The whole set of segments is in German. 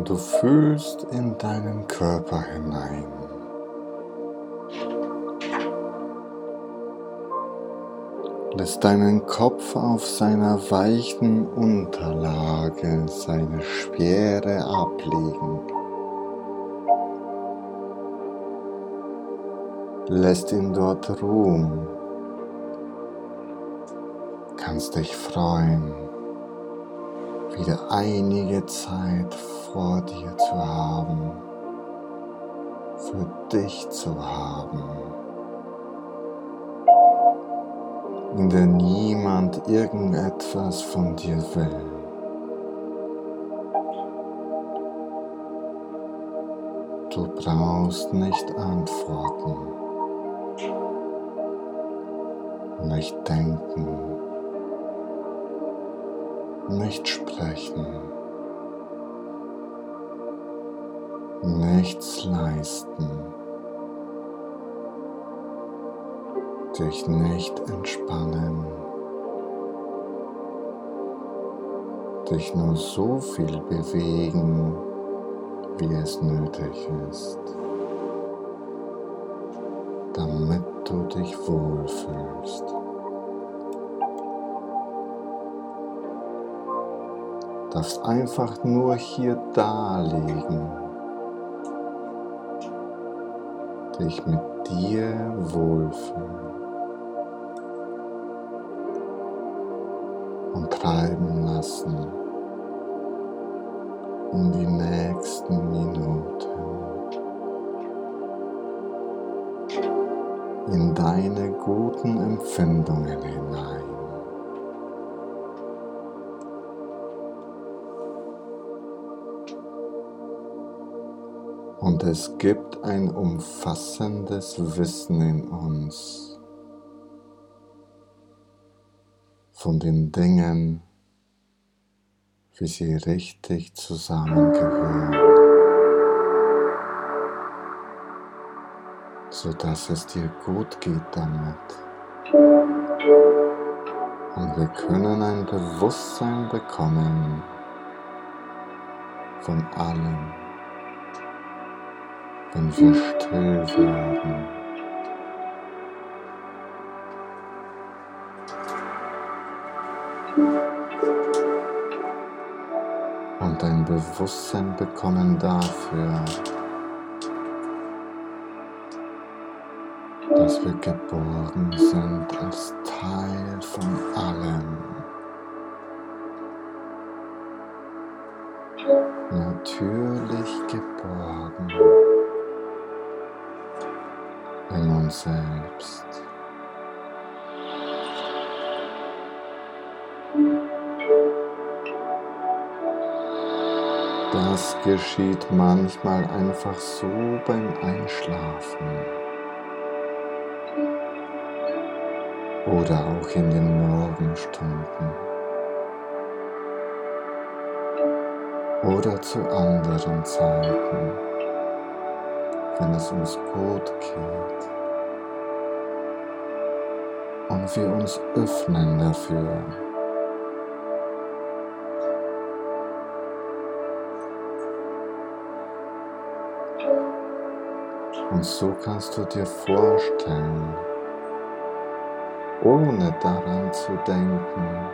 und du fühlst in deinen Körper hinein. Lässt deinen Kopf auf seiner weichen Unterlage seine Schwere ablegen. Lässt ihn dort ruhen. Kannst dich freuen, wieder einige Zeit vor dir zu haben, für dich zu haben. in der niemand irgendetwas von dir will. Du brauchst nicht antworten, nicht denken, nicht sprechen, nichts leisten. dich nicht entspannen, dich nur so viel bewegen, wie es nötig ist, damit du dich wohlfühlst. Darfst einfach nur hier da liegen, dich mit dir wohlfühlen. und treiben lassen in die nächsten Minuten in deine guten Empfindungen hinein. Und es gibt ein umfassendes Wissen in uns, von den Dingen, wie sie richtig zusammengehören, sodass es dir gut geht damit. Und wir können ein Bewusstsein bekommen von allem, wenn wir still werden. und ein Bewusstsein bekommen dafür, dass wir geboren sind als Teil von allem. Natürlich geboren selbst. Das geschieht manchmal einfach so beim Einschlafen. Oder auch in den Morgenstunden. Oder zu anderen Zeiten, wenn es uns gut geht und wir uns öffnen dafür. Und so kannst du dir vorstellen, ohne daran zu denken,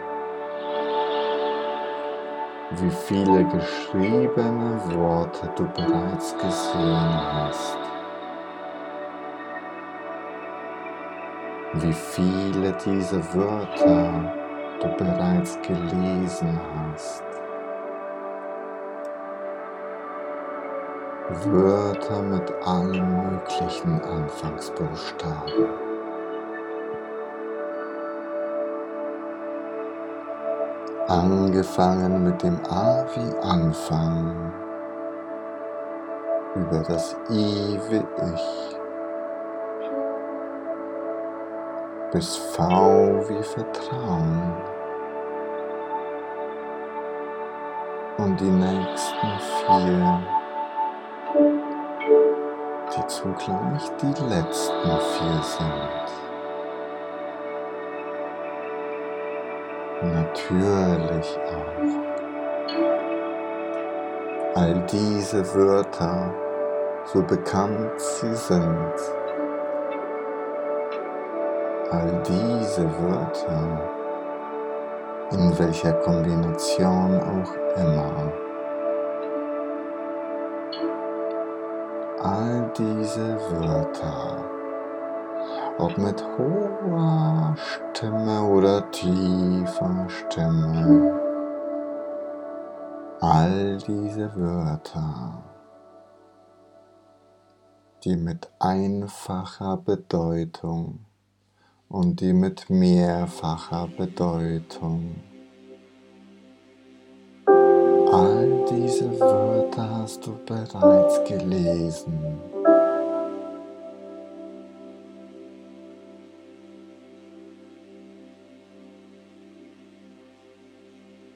wie viele geschriebene Worte du bereits gesehen hast, wie viele dieser Wörter du bereits gelesen hast. Wörter mit allen möglichen Anfangsbuchstaben. Angefangen mit dem A wie Anfang, über das I wie Ich, bis V wie Vertrauen und die nächsten vier die zugleich die letzten vier sind. Natürlich auch. all diese Wörter, so bekannt sie sind, all diese Wörter, in welcher Kombination auch immer, all diese Wörter, ob mit hoher Stimme oder tiefer Stimme, all diese Wörter, die mit einfacher Bedeutung und die mit mehrfacher Bedeutung. All diese Wörter hast du bereits gelesen.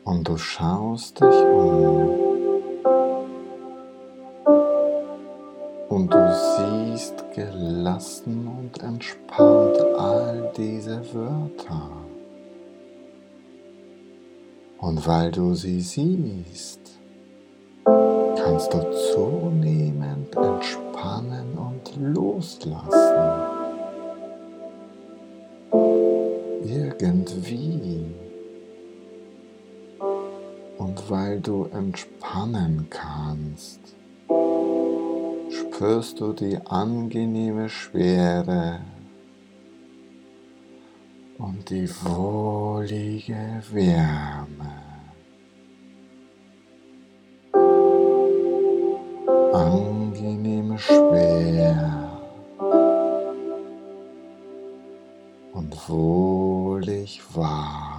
Und du schaust dich um. Siehst gelassen und entspannt all diese Wörter. Und weil du sie siehst, kannst du zunehmend entspannen und loslassen. Irgendwie und weil du entspannen kannst, spürst du die angenehme Schwere und die wohlige Wärme. Angenehme Schwer und wohlig warm.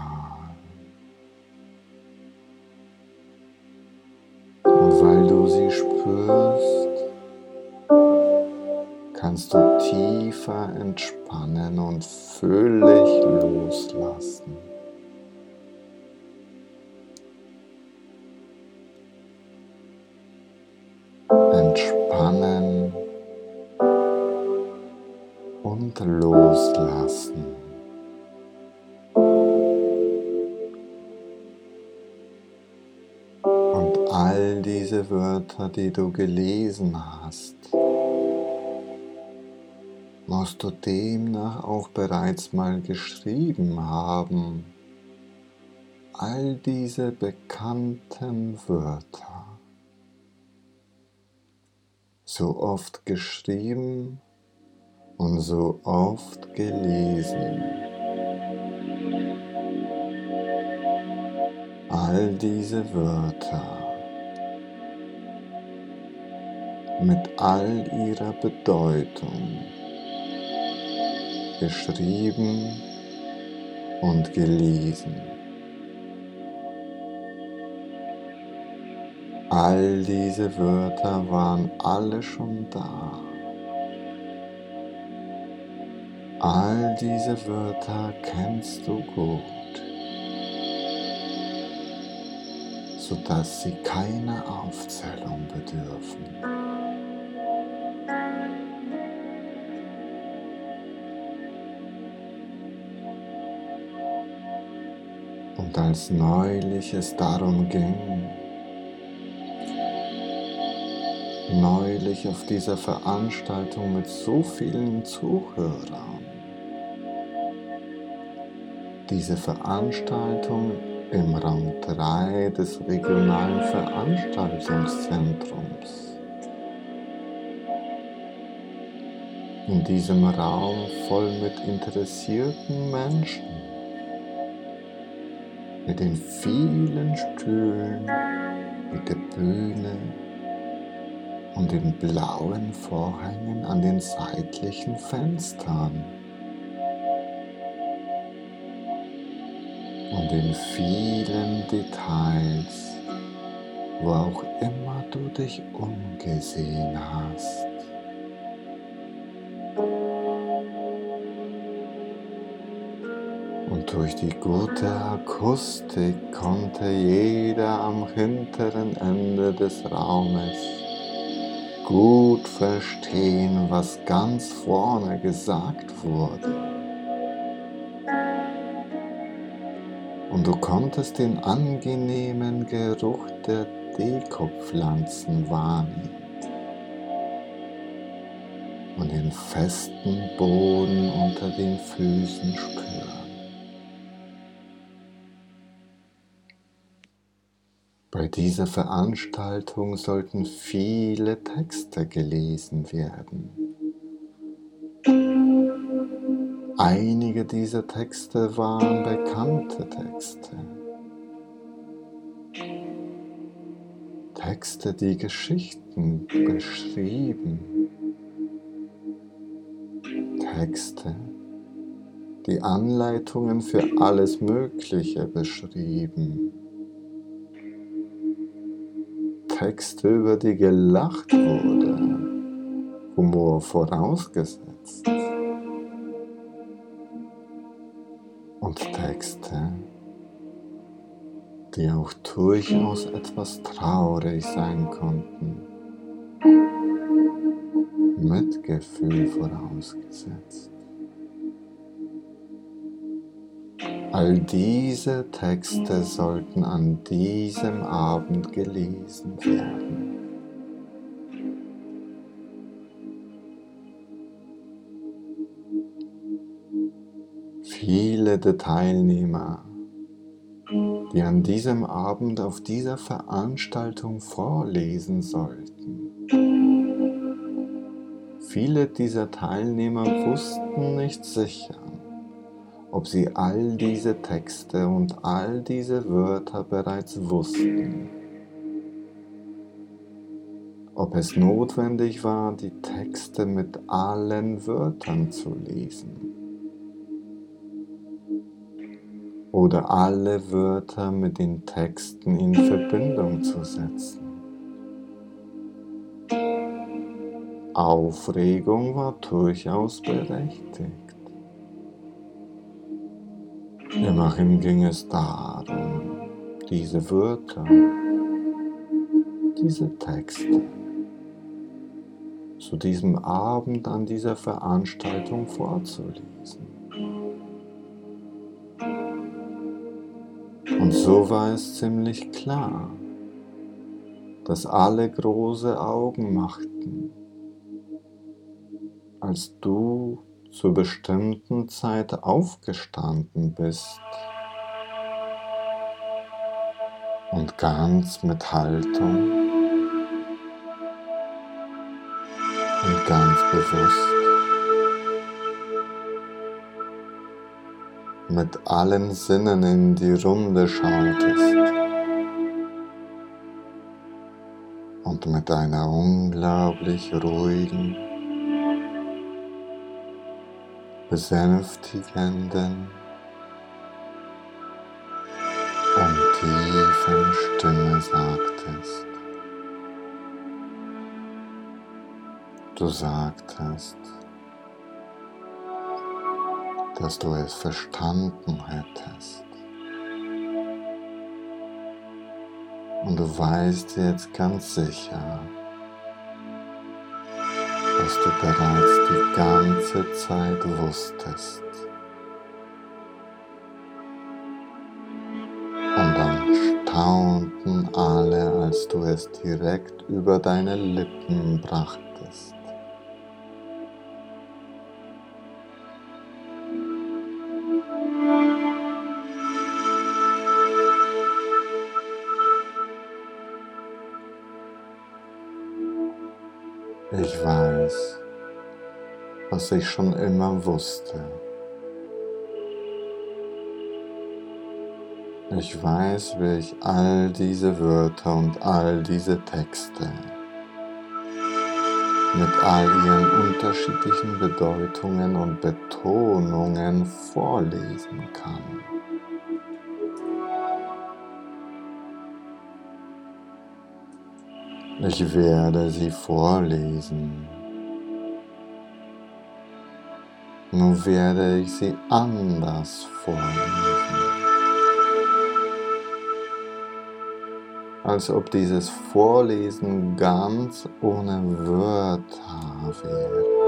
Tiefer entspannen und völlig loslassen. Entspannen und loslassen. Und all diese Wörter, die du gelesen hast, musst du demnach auch bereits mal geschrieben haben. All diese bekannten Wörter, so oft geschrieben und so oft gelesen. All diese Wörter mit all ihrer Bedeutung geschrieben und gelesen. All diese Wörter waren alle schon da. All diese Wörter kennst du gut, sodass sie keiner Aufzählung bedürfen. Und als neulich es darum ging, neulich auf dieser Veranstaltung mit so vielen Zuhörern, diese Veranstaltung im Raum 3 des regionalen Veranstaltungszentrums. In diesem Raum voll mit interessierten Menschen mit den vielen Stühlen, mit der Bühne und den blauen Vorhängen an den seitlichen Fenstern und den vielen Details, wo auch immer du dich umgesehen hast. Durch die gute Akustik konnte jeder am hinteren Ende des Raumes gut verstehen, was ganz vorne gesagt wurde. Und du konntest den angenehmen Geruch der Dekopflanzen wahrnimmt und den festen Boden unter den Füßen spüren. Bei dieser Veranstaltung sollten viele Texte gelesen werden. Einige dieser Texte waren bekannte Texte. Texte, die Geschichten beschrieben. Texte, die Anleitungen für alles Mögliche beschrieben. Texte, über die gelacht wurde, Humor vorausgesetzt. Und Texte, die auch durchaus etwas traurig sein konnten. Mitgefühl vorausgesetzt. All diese Texte sollten an diesem Abend gelesen werden. Viele der Teilnehmer, die an diesem Abend auf dieser Veranstaltung vorlesen sollten, viele dieser Teilnehmer wussten nicht sicher, ob sie all diese Texte und all diese Wörter bereits wussten, ob es notwendig war, die Texte mit allen Wörtern zu lesen oder alle Wörter mit den Texten in Verbindung zu setzen. Aufregung war durchaus berechtigt. Immerhin ging es darum, diese Wörter, diese Texte zu diesem Abend an dieser Veranstaltung vorzulesen. Und so war es ziemlich klar, dass alle große Augen machten, als du zur bestimmten Zeit aufgestanden bist. Und ganz mit Haltung. Und ganz bewusst. Mit allen Sinnen in die Runde schautest und mit einer unglaublich ruhigen besänftigenden und tiefen Stimme sagtest. Du sagtest, dass du es verstanden hättest. Und du weißt jetzt ganz sicher, was du bereits die ganze Zeit wusstest. Und dann staunten alle, als du es direkt über deine Lippen brachtest. Was ich schon immer wusste. Ich weiß, wie ich all diese Wörter und all diese Texte mit all ihren unterschiedlichen Bedeutungen und Betonungen vorlesen kann. Ich werde sie vorlesen. Nun werde ich sie anders vorlesen. Als ob dieses Vorlesen ganz ohne Wörter wäre.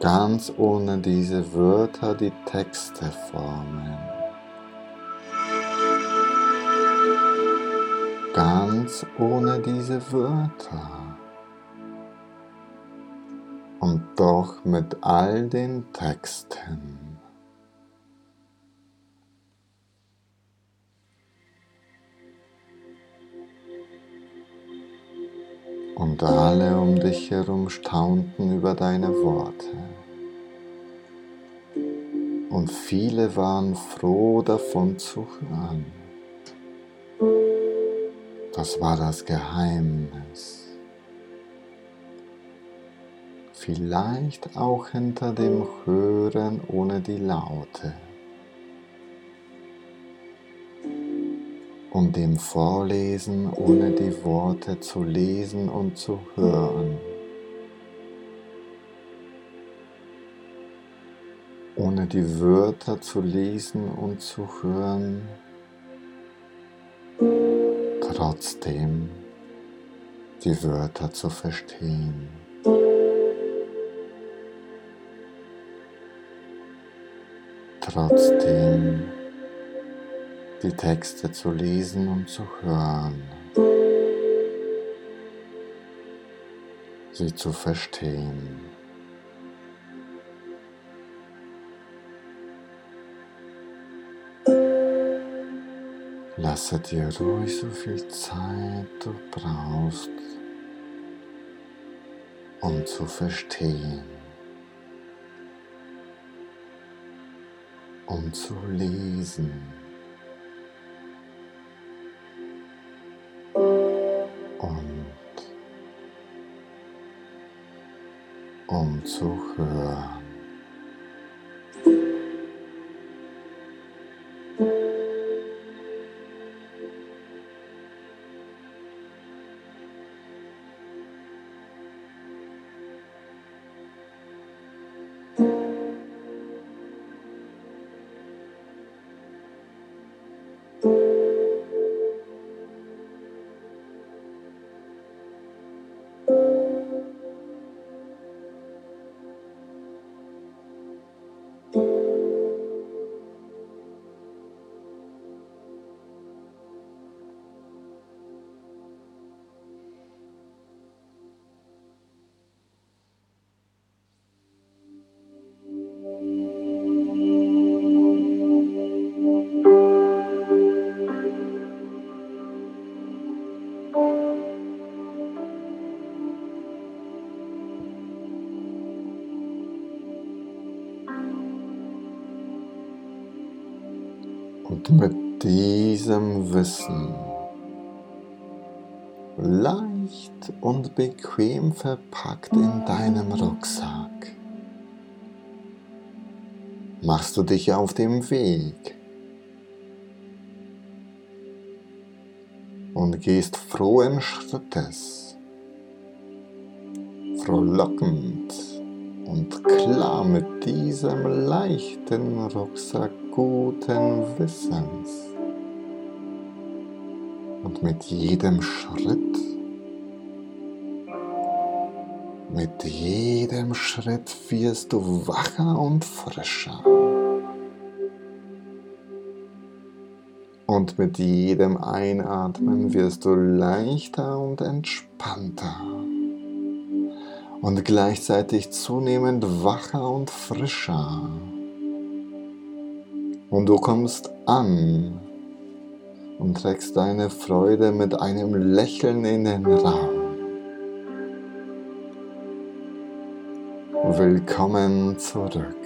ganz ohne diese Wörter die Texte formen. Ganz ohne diese Wörter. Und doch mit all den Texten. und alle um dich herum staunten über deine Worte. Und viele waren froh davon zu hören. Das war das Geheimnis. Vielleicht auch hinter dem Hören ohne die Laute. und dem Vorlesen, ohne die Worte zu lesen und zu hören. Ohne die Wörter zu lesen und zu hören, trotzdem die Wörter zu verstehen. Trotzdem die Texte zu lesen und zu hören, sie zu verstehen. Lasse dir ruhig so viel Zeit du brauchst, um zu verstehen, um zu lesen. um zu hören. Und mit diesem Wissen leicht und bequem verpackt in deinem Rucksack machst du dich auf dem Weg und gehst frohen Schrittes, frohlockend und klar mit diesem leichten Rucksack guten Wissens. Und mit jedem Schritt, mit jedem Schritt wirst du wacher und frischer. Und mit jedem Einatmen wirst du leichter und entspannter und gleichzeitig zunehmend wacher und frischer. Und du kommst an und trägst deine Freude mit einem Lächeln in den Raum. Willkommen zurück.